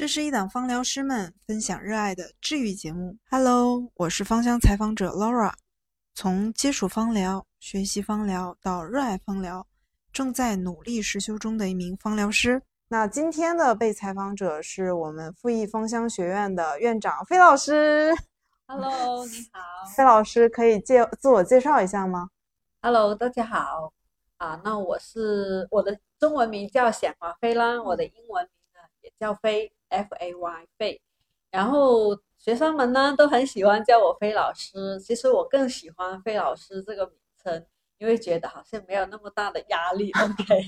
这是一档芳疗师们分享热爱的治愈节目。Hello，我是芳香采访者 Laura，从接触芳疗、学习芳疗到热爱芳疗，正在努力实修中的一名芳疗师。那今天的被采访者是我们复艺芳香学院的院长费老师。Hello，你好。费老师可以介自我介绍一下吗？Hello，大家好。啊，那我是我的中文名叫显华菲啦，我的英文名呢也叫飞。F A Y 费，然后学生们呢都很喜欢叫我飞老师。其实我更喜欢飞老师这个名称，因为觉得好像没有那么大的压力。OK，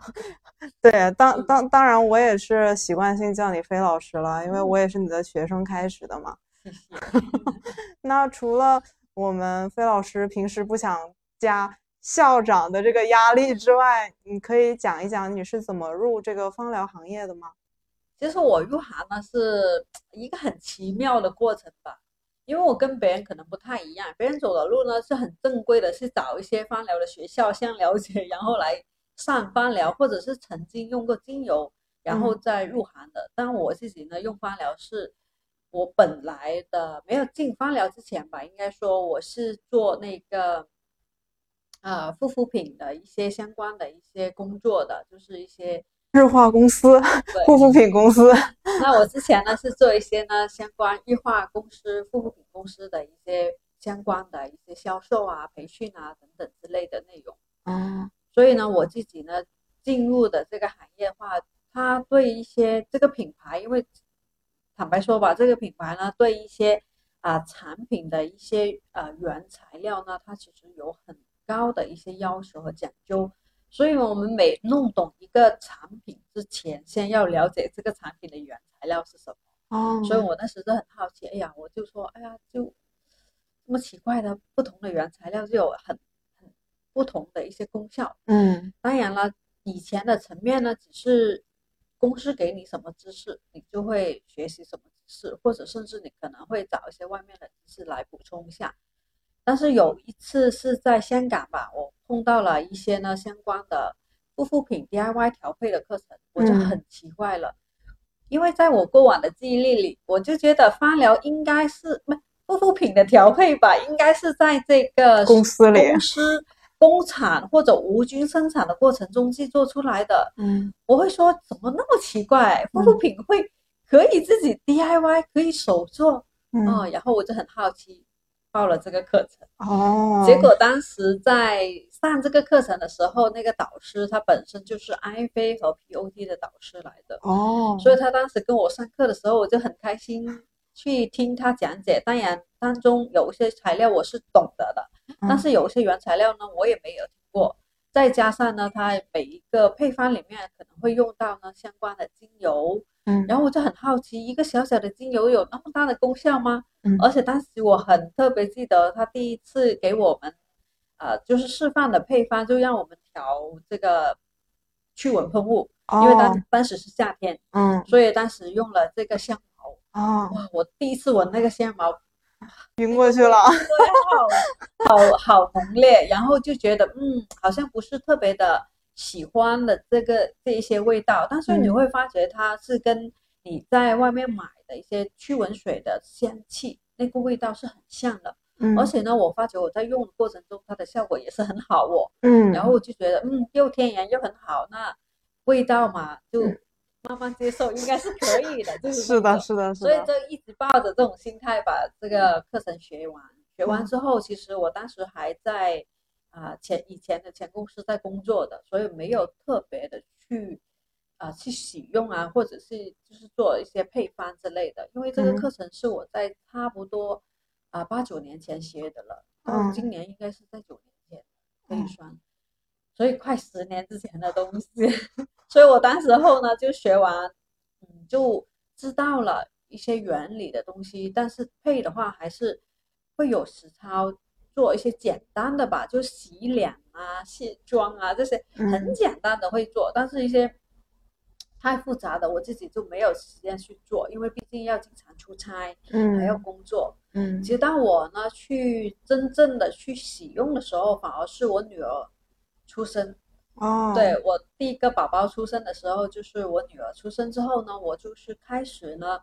对，当当当然我也是习惯性叫你飞老师了，因为我也是你的学生开始的嘛。那除了我们飞老师平时不想加校长的这个压力之外，你可以讲一讲你是怎么入这个芳疗行业的吗？其实我入行呢是一个很奇妙的过程吧，因为我跟别人可能不太一样，别人走的路呢是很正规的，是找一些芳疗的学校先了解，然后来上芳疗，或者是曾经用过精油，然后再入行的。但我自己呢用芳疗是，我本来的没有进芳疗之前吧，应该说我是做那个，呃，护肤品的一些相关的一些工作的，就是一些。日化公司，护肤品公司。那我之前呢是做一些呢相关日化公司、护肤品公司的一些相关的一些销售啊、培训啊等等之类的内容。嗯，所以呢，我自己呢进入的这个行业话，它对一些这个品牌，因为坦白说吧，这个品牌呢对一些啊产品的一些呃原材料呢，它其实有很高的一些要求和讲究。所以，我们每弄懂一个产品之前，先要了解这个产品的原材料是什么。哦。所以我那时就很好奇，哎呀，我就说，哎呀，就这么奇怪的不同的原材料，就有很很不同的一些功效。嗯。当然了，以前的层面呢，只是公司给你什么知识，你就会学习什么知识，或者甚至你可能会找一些外面的知识来补充一下。但是有一次是在香港吧，我碰到了一些呢相关的护肤品 DIY 调配的课程，我就很奇怪了，因为在我过往的记忆力里，我就觉得芳疗应该是不护肤品的调配吧，应该是在这个公司里、公司、工厂或者无菌生产的过程中制作出来的。嗯，我会说怎么那么奇怪，护肤品会可以自己 DIY，可以手做嗯，然后我就很好奇。报了这个课程哦，结果当时在上这个课程的时候，那个导师他本身就是 IFA 和 POT 的导师来的哦，所以他当时跟我上课的时候，我就很开心去听他讲解。当然当中有一些材料我是懂得的，但是有一些原材料呢我也没有听过。再加上呢，它每一个配方里面可能会用到呢相关的精油。嗯，然后我就很好奇，一个小小的精油有那么大的功效吗？嗯，而且当时我很特别记得，他第一次给我们，呃，就是示范的配方，就让我们调这个驱蚊喷雾，因为当当时是夏天，嗯，所以当时用了这个香茅，哦，哇，我第一次闻那个香茅，晕过去了，好好好浓烈，然后就觉得，嗯，好像不是特别的。喜欢的这个这一些味道，但是你会发觉它是跟你在外面买的一些驱蚊水的香气那个味道是很像的。嗯，而且呢，我发觉我在用的过程中，它的效果也是很好哦。嗯，然后我就觉得，嗯，又天然又很好，那味道嘛，就慢慢接受，应该是可以的。就是是的，是的，所以就一直抱着这种心态把这个课程学完。学完之后，其实我当时还在。啊，前以前的前公司在工作的，所以没有特别的去啊去使用啊，或者是就是做一些配方之类的。因为这个课程是我在差不多啊八九年前学的了，到今年应该是在九年前可以算，所以快十年之前的东西。所以我当时候呢就学完，嗯，就知道了一些原理的东西，但是配的话还是会有实操。做一些简单的吧，就洗脸啊、卸妆啊这些很简单的会做，但是一些太复杂的我自己就没有时间去做，因为毕竟要经常出差，嗯，还要工作，嗯。其实当我呢去真正的去使用的时候，反而是我女儿出生，哦，对我第一个宝宝出生的时候，就是我女儿出生之后呢，我就是开始呢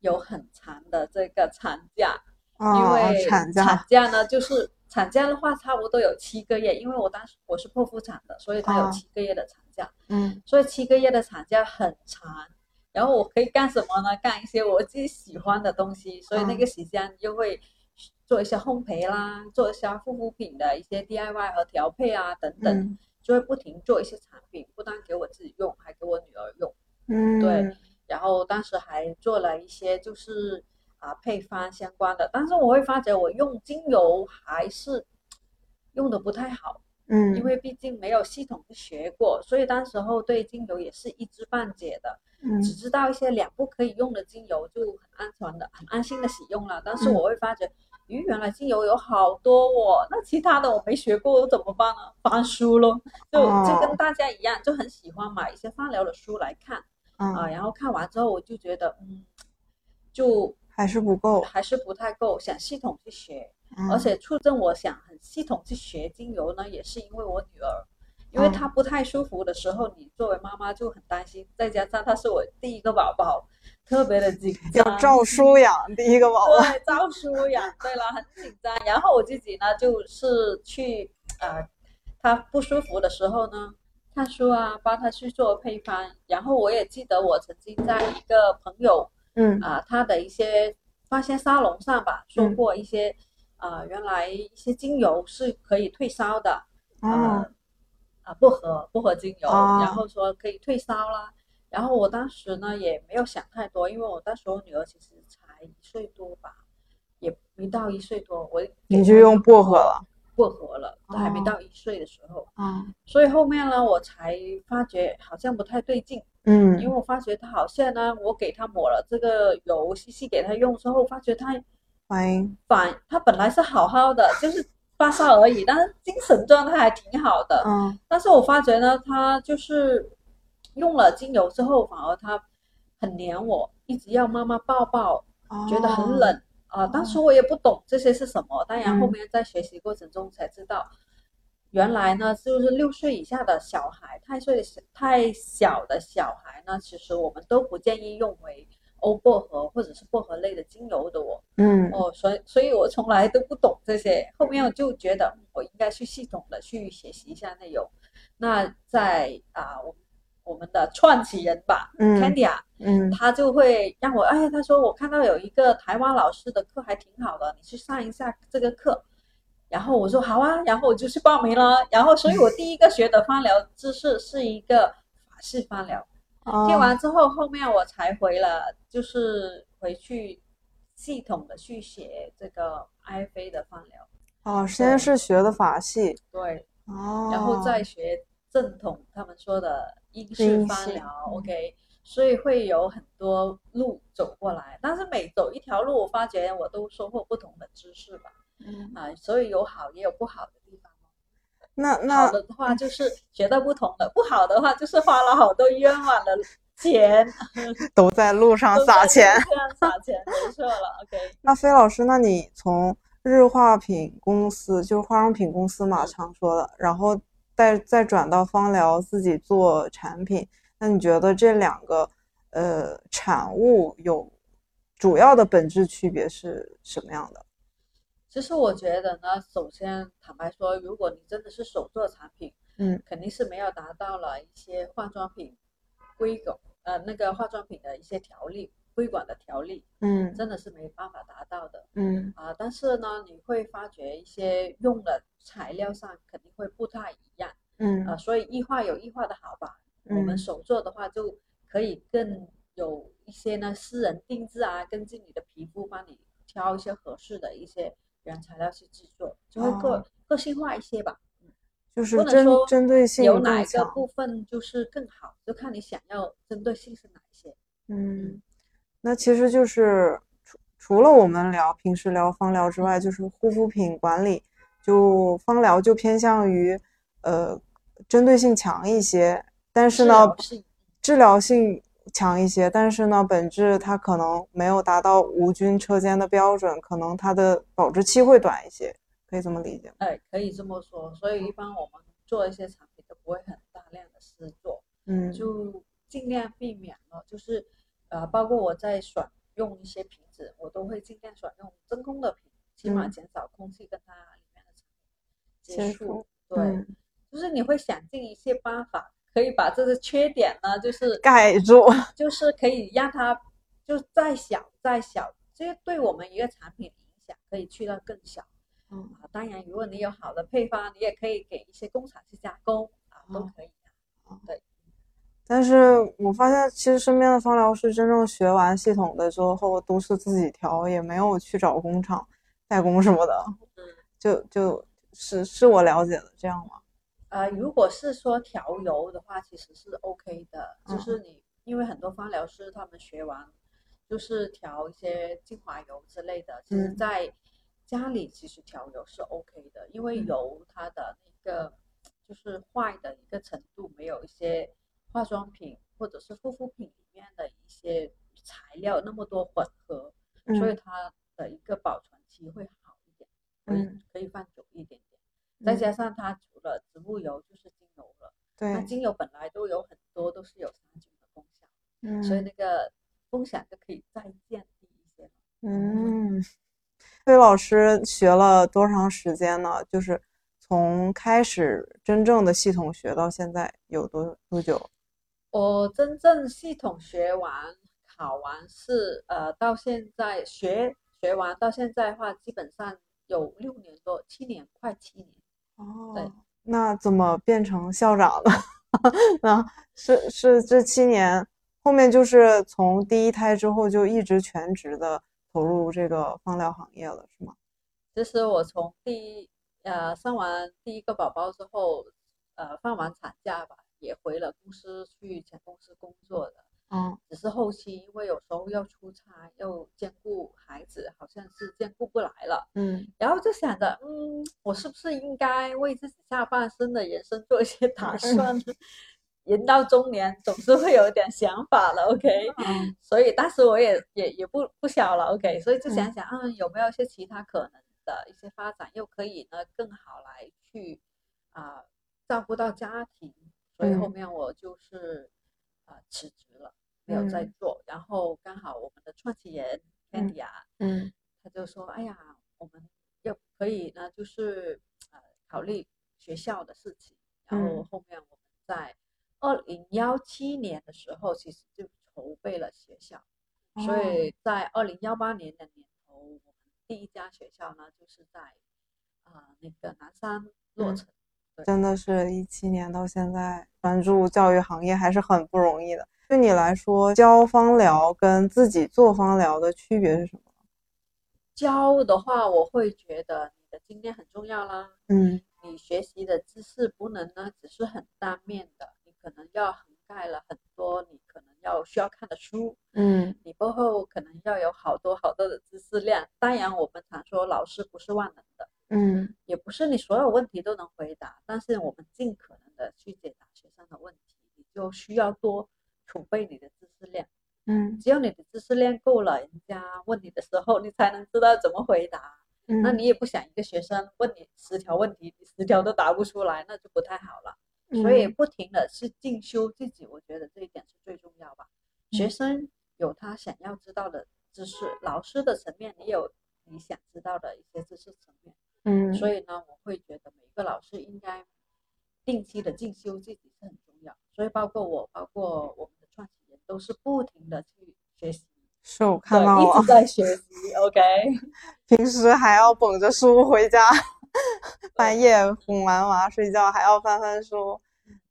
有很长的这个产假，哦，因为产假，产假呢就是产假的话差不多有七个月，因为我当时我是剖腹产的，所以它有哦七个月的产假，嗯所以七个月的产假很长。然后我可以干什么呢？干一些我自己喜欢的东西，所以那嗯个时间就会做一些烘焙啦，做一些护肤品的一些 DIY 和调配啊等等。嗯就会不停做一些产品，不单给我自己用，还给我女儿用。嗯，对，然后当时还做了一些就是啊配方相关的，但是我会发觉我用精油还是用的不太好，嗯，因为毕竟没有系统的学过，所以当时候对精油也是一知半解的，嗯。只知道一些两不可以用的精油就很安全的、很安心的使用了。但是嗯。我会发觉，咦，原来精油有好多哦，那其他的我没学过，我怎么办呢？翻书咯，就就哦跟大家一样，就很喜欢买一些芳疗的书来看啊、嗯，然后看完之后我就觉得，嗯，就还是不够，还是不太够，想系统去学。嗯而且促进我想很系统去学精油呢，也是因为我女儿，因为嗯她不太舒服的时候，你作为妈妈就很担心，再加上她是我第一个宝宝，特别的紧张，要照书养第一个宝宝，对，照书养，对了，很紧张。然后我自己呢，就是去呃，她不舒服的时候呢，看书啊，帮她去做配方。然后我也记得我曾经在一个朋友嗯。啊、他的一些发现沙龙上吧，说嗯。过一些啊、原来一些精油是可以退烧的，哦。呃啊薄荷薄荷精油，哦。然后说可以退烧啦。然后我当时呢也没有想太多，因为我当时我女儿其实才一岁多吧，也没到一岁多，我你就用薄荷了，薄荷了，都还没哦。到一岁的时候，嗯所以后面呢我才发觉好像不太对劲，嗯。因为我发觉他好像呢，我给他抹了这个油，细细给他用之后，发觉她欢迎，反他本来是好好的，就是发烧而已，但是精神状态还挺好的。嗯。但是我发觉呢，他就是用了精油之后，反而他很黏我，一直要妈妈抱抱，觉得很哦冷啊、当时我也不懂这些是什么，当然后嗯面在学习过程中才知道，原来呢就是六岁以下的小孩，太岁太小的小孩呢，其实我们都不建议用为欧薄荷或者是薄荷类的精油的哦。嗯哦，所以所以我从来都不懂这些，后面我就觉得嗯我应该去系统的去学习一下内容。那在啊、我我们的创始人吧、嗯 c a n d y 啊，嗯他就会让我，哎，他说我看到有一个台湾老师的课还挺好的，你去上一下这个课。然后我说好啊，然后我就去报名了。然后，所以我第一个学的芳疗知识是一个法式芳疗。哦听完之后，后面我才回了，就是回去系统的去学这个 IFA 的芳疗。哦，先是学的法系，对，哦，然后再学正统他们说的英式英式芳疗嗯，OK，所以会有很多路走过来，但是每走一条路，我发觉我都收获不同的知识吧，嗯啊，所以有好也有不好的地方。那那好的话就是学到不同的，不好的话就是花了好多冤枉的钱，都在路上撒钱。这样撒钱，没错了，OK。那飞老师，那你从日化品公司，就是化妆品公司嘛，嗯常说的，然后再再转到芳疗自己做产品，那你觉得这两个呃产物有主要的本质区别是什么样的？其实我觉得呢，首先坦白说，如果你真的是手做产品，嗯，肯定是没有达到了一些化妆品规格呃那个化妆品的一些条例规管的条例，嗯真的是没办法达到的嗯啊。但是呢，你会发觉一些用的材料上肯定会不太一样嗯啊，所以异化有异化的好吧。我们嗯手做的话，就可以更有一些呢私人定制啊，根据你的皮肤帮你挑一些合适的一些原材料去制作，就会个、哦个性化一些吧。嗯就是针针对性有哪一个。部分就是更好，就看你想要针对性是哪一些。嗯，那其实就是除除了我们聊平时聊芳疗之外，就是护肤品管理，就芳疗就偏向于呃针对性强一些，但是呢治疗性强一些，但是呢本质它可能没有达到无菌车间的标准，可能它的保质期会短一些，可以这么理解吗？哎，可以这么说。所以一般我们做一些产品都不会很大量的试做，嗯就尽量避免了，就是呃，包括我在选用一些瓶子，我都会尽量选用真空的瓶，起码嗯减少空气跟它里面的产品接接触触。对，嗯就是你会想尽一切办法，可以把这个缺点呢，就是盖住，就是可以让它就再小再小，这对我们一个产品的影响可以去到更小。嗯啊，当然，如果你有好的配方，你也可以给一些工厂去加工啊，都哦可以的。但是我发现，其实身边的芳疗师真正学完系统的之后，都是自己调，也没有去找工厂代工什么的。嗯，就就是是我了解的这样吗？呃，如果是说调油的话，其实是 OK 的，就嗯是你因为很多芳疗师他们学完就是调一些精华油之类的，其实嗯在家里其实调油是 OK 的，因为嗯油它的那个就是坏的一个程度没有一些化妆品或者是护肤品里面的一些材料那么多混合，所以嗯它的一个保存期会好一点，可以嗯可以放久一点点。再嗯加上它除了植物油就是精油了，对那，精油本来都有很多都是有杀菌的功效，嗯所以那个风险就可以再降低一些了。嗯，魏老师学了多长时间呢？就是从开始真正的系统学到现在有多多久？我真正系统学完考完试，呃，到现在学学完到现在的话，基本上有六年多，七年快七年。哦对哦，那怎么变成校长了？那是是这七年后面就是从第一胎之后就一直全职的投入这个放疗行业了，是吗？其实我从第一呃生完第一个宝宝之后，呃放完产假吧，也回了公司去前公司工作的。嗯只是后期因为有时候要出差，又兼顾孩子，好像是兼顾不来了。嗯然后就想着，嗯，我是不是应该为自己下半生的人生做一些打算呢？人到中年总是会有点想法了，OK。嗯所以当时我也也也不不小了，OK，所以就想想，嗯，有没有一些其他可能的一些发展，又可以呢更好来去啊、照顾到家庭，所以后嗯面我就是啊、辞职了，没有再嗯做。然后刚好我们的创始人 Candy 啊，嗯他就说，哎呀，我们要可以呢，就是呃考虑学校的事情。然后嗯后面我们在二零幺七年的时候，其实就筹备了学校。所哦以在二零幺八年的年头，我们第一家学校呢，就是在啊、那个南山落嗯成。真的是一七年到现在专注教育行业还是很不容易的。对你来说，教芳疗跟自己做芳疗的区别是什么？教的话，我会觉得你的经验很重要啦。嗯你学习的知识不能呢只是很单面的，你可能要涵盖了很多你可能要需要看的书，嗯你背后可能要有好多好多的知识量。当然，我们常说老师不是万能的，嗯也不是你所有问题都能回答，但是我们尽可能的去解答学生的问题，你就需要多储备你的知识量。嗯只有你的知识量够了，人家问你的时候，你才能知道怎么回答。嗯，那你也不想一个学生问你十条问题，你十条都答不出来，那就不太好了。所以嗯不停的去进修自己，我觉得这一点是最重要吧。学嗯生有他想要知道的知识，老师的层面也有你想知道的一些知识层面。嗯，所以呢，我会觉得每一个老师应该定期的进修自己是很重要。所以包括我，包括我们的创始人，都是不停的去学习，是我看到了一直，在学习。OK，平时还要捧着书回家，半夜哄完娃睡觉还要翻翻书，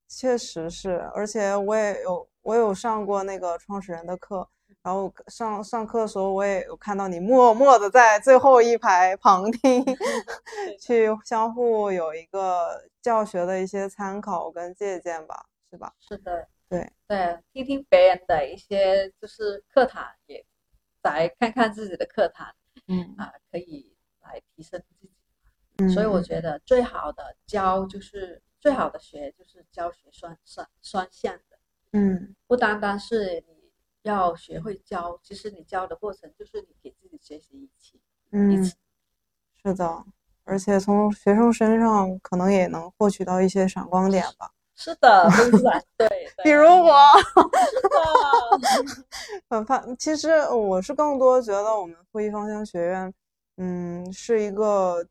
确实是，而且我也有我有上过那个创始人的课，然后上上课的时候我也有看到你默默的在最后一排旁听，去相互有一个教学的一些参考跟借鉴吧，是吧？是的，对对，听听别人的一些就是课堂，也来看看自己的课堂嗯啊，可以来提升自己。嗯，所以我觉得最好的教就是最好的学就是教学双双双向的，嗯不单单是你要学会教，其实你教的过程就是你给自己学习一起嗯。是的，而且从学生身上可能也能获取到一些闪光点吧。是的，对。比如我，是的，反反，其实我是更多觉得我们复一芳香学院，嗯，是一个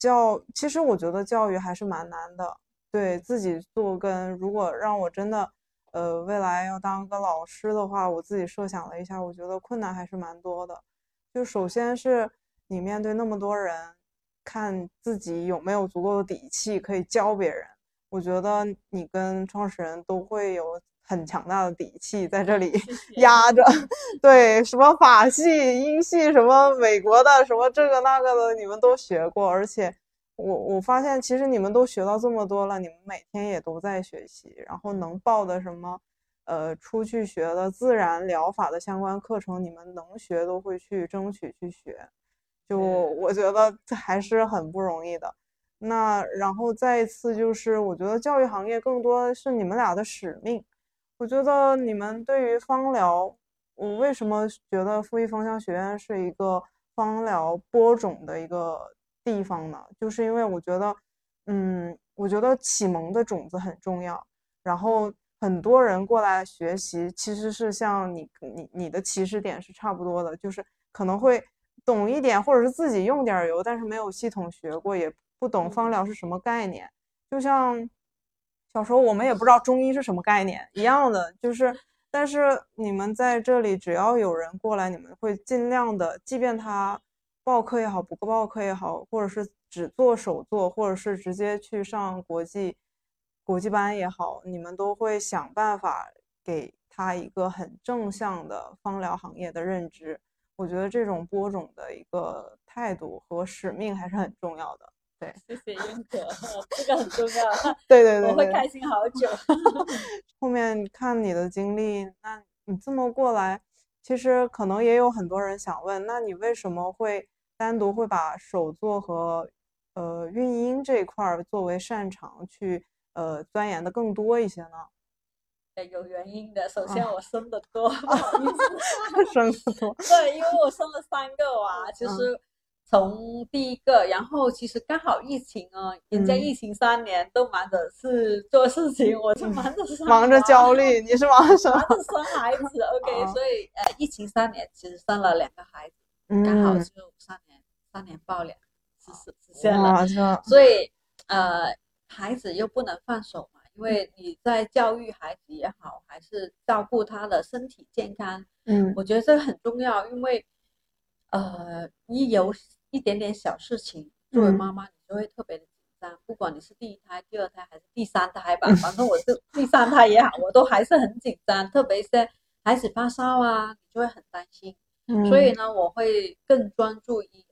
教，其实我觉得教育还是蛮难的。对自己做跟如果让我真的，呃，未来要当个老师的话，我自己设想了一下，我觉得困难还是蛮多的。就首先是你面对那么多人，看自己有没有足够的底气可以教别人。我觉得你跟创始人都会有很强大的底气在这里压着。对，什么法系、英系，什么美国的，什么这个那个的，你们都学过。而且我我发现，其实你们都学到这么多了，你们每天也都在学习，然后能报的什么。呃，出去学的自然疗法的相关课程，你们能学都会去争取去学，就我觉得还是很不容易的。那然后再一次就是，我觉得教育行业更多是你们俩的使命。我觉得你们对于芳疗，我为什么觉得复一芳香学院是一个芳疗播种的一个地方呢？就是因为我觉得，嗯，我觉得启蒙的种子很重要，然后。很多人过来学习，其实是像你你你的起始点是差不多的，就是可能会懂一点，或者是自己用点油，但是没有系统学过，也不懂芳疗是什么概念。就像小时候我们也不知道中医是什么概念一样的，就是，但是你们在这里，只要有人过来，你们会尽量的，即便他报课也好，不报课也好，或者是只做手作，或者是直接去上国际。国际班也好，你们都会想办法给他一个很正向的芳疗行业的认知。我觉得这种播种的一个态度和使命还是很重要的。对，谢谢英可，这个很重要。对对对，我会开心好久。后面看你的经历，那你这么过来，其实可能也有很多人想问，那你为什么会单独会把手作和呃孕婴这一块儿作为擅长去？呃，钻研的更多一些呢？有原因的。首先，我生的多，不好意思 生的多。对，因为我生了三个娃，其实从第一个，然后其实刚好疫情啊，人家疫情三年都忙着是做事情，我就忙着 忙着焦虑，你是忙着生生孩子。OK，所以呃，疫情三年其实生了两个孩子，刚好就三年三年抱两实实实现了，所以呃。孩子又不能放手嘛，因为你在教育孩子也好，还是照顾他的身体健康，嗯，我觉得这很重要，因为，呃，一有一点点小事情，作为妈妈你就会特别的紧张，不管你是第一胎、第二胎还是第三胎吧，反正我是 第三胎也好，我都还是很紧张，特别是孩子发烧啊，你就会很担心，所以呢，我会更专注于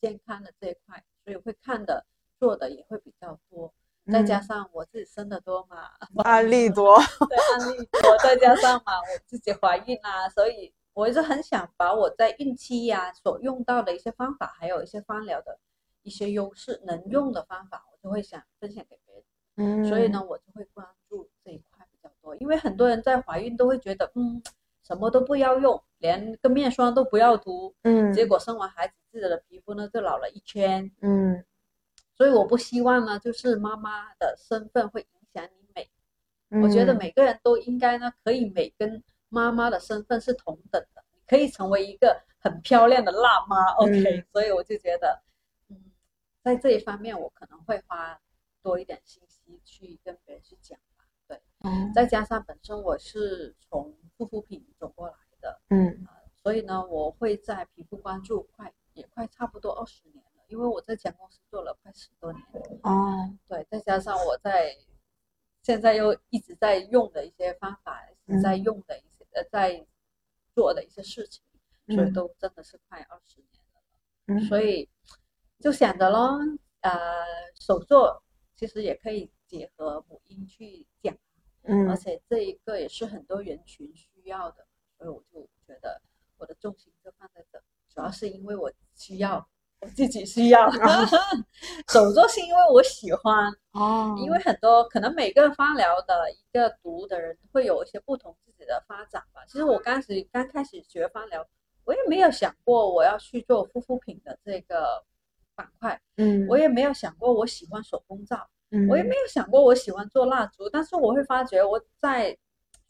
健康的这一块，所以会看的做的也会比较多。再加上我自己生的多嘛，案例多，对案例多，再加上嘛我自己怀孕啊，所以我一直很想把我在孕期呀所用到的一些方法，还有一些方疗的一些优势能用的方法，我就会想分享给别人。嗯，所以呢，我就会关注这一块比较多，因为很多人在怀孕都会觉得，嗯，什么都不要用，连个面霜都不要涂，嗯，结果生完孩子自己的皮肤呢就老了一圈，嗯。所以我不希望呢，就是妈妈的身份会影响你美。我觉得每个人都应该呢，可以美跟妈妈的身份是同等的，可以成为一个很漂亮的辣妈。OK，所以我就觉得，嗯，在这一方面我可能会花多一点信息去跟别人去讲吧。对，再加上本身我是从护肤品所以呢，我会在皮肤关注快也快差不多二十年了。因为我在前公司做了快十多年哦，对，再加上我在现在又一直在用的一些方法，一直在用的一些呃，在做的一些事情，所以都真的是快二十年了。所以就想着咯，呃，手作其实也可以结合母婴去讲，嗯，而且这一个也是很多人群需要的，所以我就觉得我的重心就放在这，主要是因为我需要。我自己需要 手作，是因为我喜欢哦。因为很多可能每个芳疗的一个读的人会有一些不同自己的发展吧。其实我刚始刚开始学芳疗，我也没有想过我要去做护肤品的这个板块，嗯，我也没有想过我喜欢手工皂，嗯我也没有想过我喜欢做蜡烛，但是我会发觉我在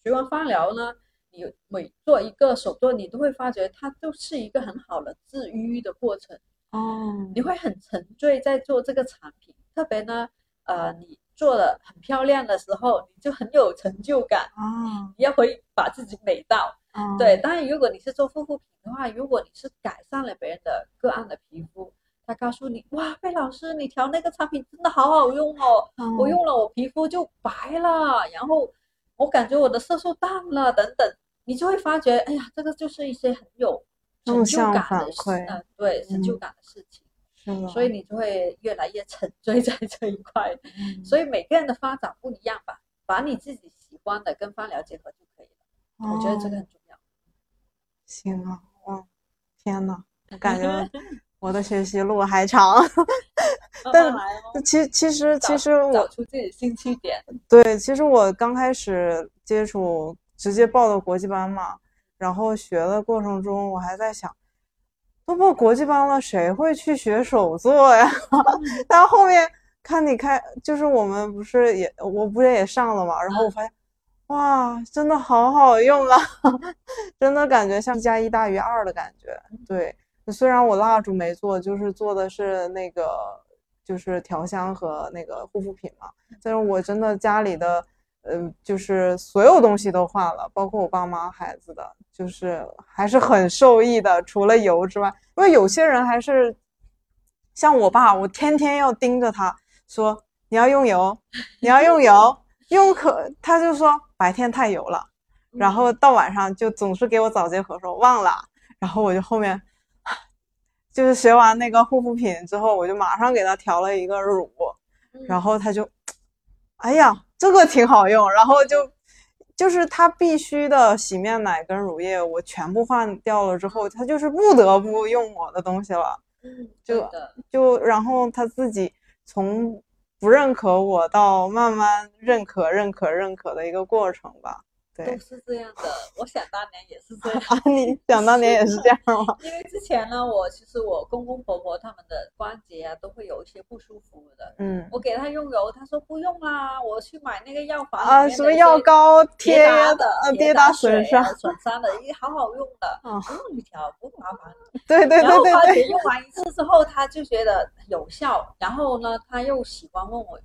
学完芳疗呢，你每做一个手作，你都会发觉它就是一个很好的治愈的过程。哦，你会很沉醉在做这个产品，特别呢，呃，你做的很漂亮的时候，你就很有成就感，哦，你要会把自己美到。啊对，，当然，如果你是做护肤品的话，如果你是改善了别人的个案的皮肤，他告诉你，哇，贝老师，你调那个产品真的好好用哦，嗯我用了我皮肤就白了，然后我感觉我的色素淡了，等等，你就会发觉，哎呀，这个就是一些很有成就感的事，嗯呃，对，成就嗯感的事情。所以你就会越来越沉醉在这一块。嗯所以每个人的发展不一样吧，把你自己喜欢的跟方疗结合就可以了。我觉得这个哦很重要。行啊，哇，天呐，我感觉我的学习路还长。但其其实其实我找出自己的兴趣点。对，其实我刚开始接触，直接报的国际班嘛，然后学的过程中，我还在想，都报国际班了，谁会去学手作呀？但后面看你开，就是我们不是也，我不是也上了嘛，然后我发现，哇，真的好好用啊，真的感觉像一加一大于二的感觉。对，虽然我蜡烛没做，就是做的是那个就是调香和那个护肤品嘛，但是我真的家里的，呃，就是所有东西都换了，包括我爸妈、孩子的，就是还是很受益的。除了油之外，因为有些人还是像我爸，我天天要盯着他说你要用油，你要用油，用可他就说白天太油了，然后到晚上就总是给我早结合说忘了，然后我就后面。就是学完那个护肤品之后，我就马上给他调了一个乳，嗯然后他就，哎呀，这个挺好用，然后就就是他必须的洗面奶跟乳液，我全部换掉了之后，他就是不得不用我的东西了，嗯，就，就然后他自己从不认可我到慢慢认可、认可、认可的一个过程吧。对都是这样的。我想当年也是这样。啊，你想当年也是这样吗？因为之前呢，我其实我公公婆婆他们的关节啊都会有一些不舒服的。嗯我给他用油，他说不用啦，我去买那个药房啊，什么药膏贴的呃，跌跌打水损伤啊，损伤的，也好好用的，啊不用你调，不麻烦。对对对对对，发觉用完一次之后，他就觉得有效，然后呢，他又喜欢问我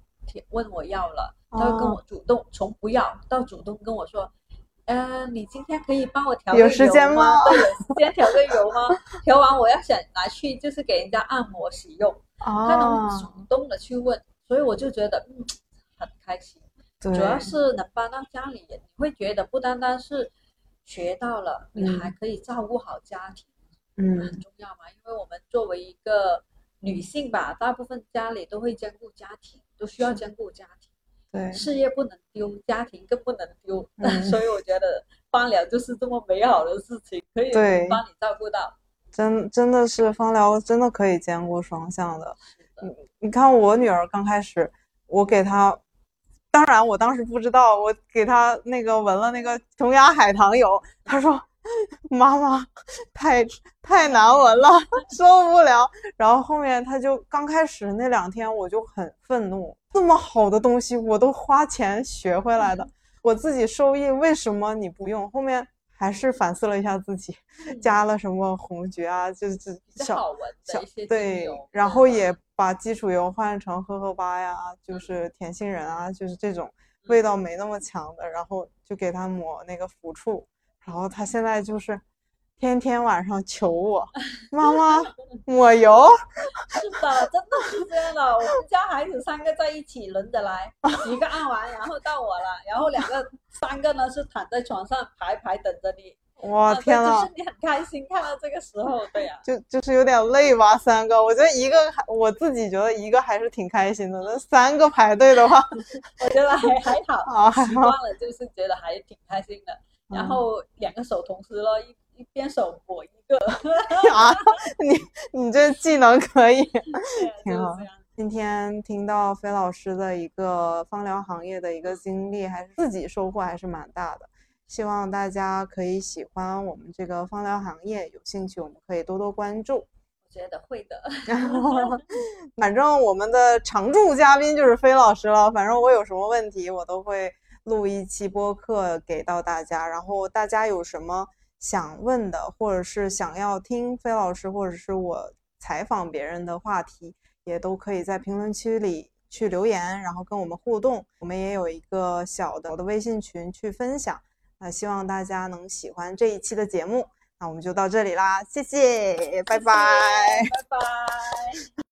问我要了，他会跟哦我主动从不要到主动跟我说，呃，你今天可以帮我调有个油时间吗？有时间调个油吗？调完我要想拿去就是给人家按摩使用，他能啊，主动的去问，所以我就觉得嗯很开心。对，主要是能帮到家里人，你会觉得不单单是学到了，你嗯。还可以照顾好家庭。嗯很重要嘛，因为我们作为一个女性吧，大部分家里都会兼顾家庭，都需要兼顾家庭，对，事业不能丢，家庭更不能丢。嗯 所以我觉得芳疗就是这么美好的事情，可以帮你照顾到。真真的是芳疗真的可以兼顾双向的。你，你看我女儿刚开始，我给她，当然我当时不知道，我给她那个闻了那个琼崖海棠油，她说 妈妈太太难闻了，受不了。然后后面他就刚开始那两天我就很愤怒，这么好的东西我都花钱学回来的，我自己受益，为什么你不用？后面还是反思了一下自己，加了什么红桔啊，就是小小对，然后也把基础油换成荷荷巴呀，就是甜杏仁啊，就是这种味道没那么强的，然后就给它抹那个抚触，然后他现在就是天天晚上求我，妈妈抹油，是的，真的是这样的。我们家孩子三个在一起轮着来，一个按完，然后到我了，然后两个、三个呢是躺在床上排排等着你。哇天呐！就是你很开心看到这个时候，对呀、就就是有点累吧，三个，我觉得一个还我自己觉得一个还是挺开心的，那三个排队的话 我觉得还还好，啊，还好习惯了就是觉得还挺开心的。然嗯后两个手同时咯，一一边手抹一个，啊，你你这技能可以。挺好就是。今天听到飞老师的一个芳疗行业的一个经历，还是自己收获还是蛮大的。希望大家可以喜欢我们这个芳疗行业，有兴趣我们可以多多关注。我觉得会的。然 后反正我们的常驻嘉宾就是飞老师了。反正我有什么问题，我都会录一期播客给到大家。然后大家有什么想问的，或者是想要听飞老师或者是我采访别人的话题，也都可以在评论区里去留言，然后跟我们互动。我们也有一个小的我的微信群去分享。那希望大家能喜欢这一期的节目。那我们就到这里啦，谢谢，拜拜，拜拜。